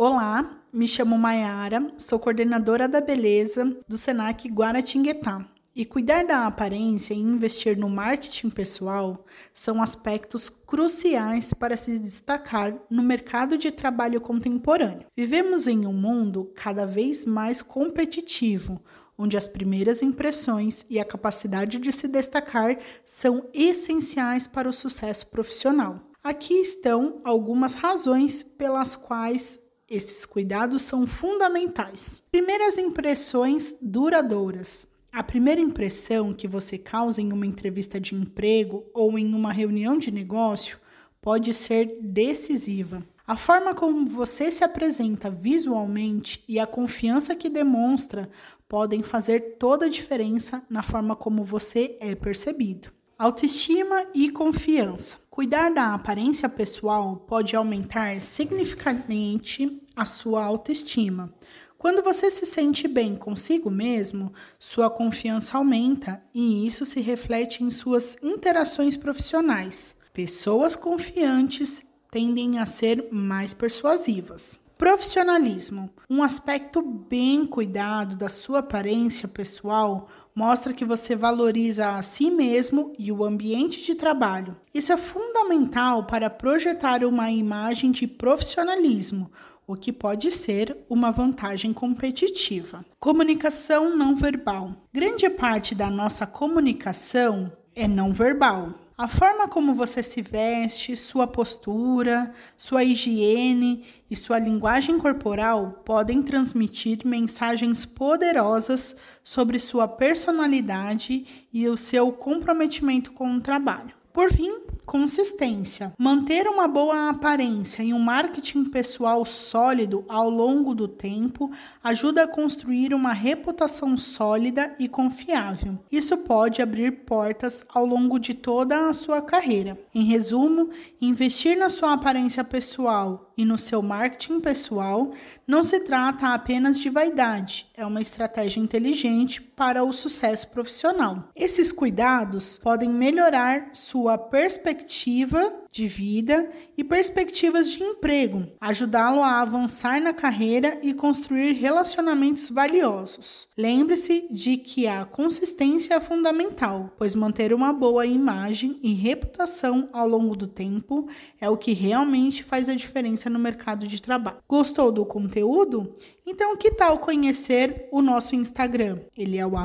Olá, me chamo Maiara, sou coordenadora da beleza do Senac Guaratinguetá. E cuidar da aparência e investir no marketing pessoal são aspectos cruciais para se destacar no mercado de trabalho contemporâneo. Vivemos em um mundo cada vez mais competitivo, onde as primeiras impressões e a capacidade de se destacar são essenciais para o sucesso profissional. Aqui estão algumas razões pelas quais esses cuidados são fundamentais. Primeiras impressões duradouras. A primeira impressão que você causa em uma entrevista de emprego ou em uma reunião de negócio pode ser decisiva. A forma como você se apresenta visualmente e a confiança que demonstra podem fazer toda a diferença na forma como você é percebido. Autoestima e confiança. Cuidar da aparência pessoal pode aumentar significativamente a sua autoestima. Quando você se sente bem consigo mesmo, sua confiança aumenta e isso se reflete em suas interações profissionais. Pessoas confiantes tendem a ser mais persuasivas. Profissionalismo. Um aspecto bem cuidado da sua aparência pessoal mostra que você valoriza a si mesmo e o ambiente de trabalho. Isso é fundamental para projetar uma imagem de profissionalismo, o que pode ser uma vantagem competitiva. Comunicação não verbal. Grande parte da nossa comunicação é não verbal. A forma como você se veste, sua postura, sua higiene e sua linguagem corporal podem transmitir mensagens poderosas sobre sua personalidade e o seu comprometimento com o trabalho. Por fim, consistência. Manter uma boa aparência e um marketing pessoal sólido ao longo do tempo ajuda a construir uma reputação sólida e confiável. Isso pode abrir portas ao longo de toda a sua carreira. Em resumo, investir na sua aparência pessoal e no seu marketing pessoal não se trata apenas de vaidade, é uma estratégia inteligente para o sucesso profissional. Esses cuidados podem melhorar sua perspectiva perspectiva de vida e perspectivas de emprego, ajudá-lo a avançar na carreira e construir relacionamentos valiosos. Lembre-se de que a consistência é fundamental, pois manter uma boa imagem e reputação ao longo do tempo é o que realmente faz a diferença no mercado de trabalho. Gostou do conteúdo? Então, que tal conhecer o nosso Instagram? Ele é o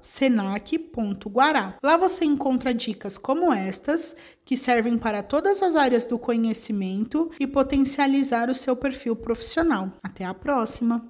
senac.guará. Lá você encontra dicas como estas, que servem para todas as áreas do conhecimento e potencializar o seu perfil profissional. Até a próxima!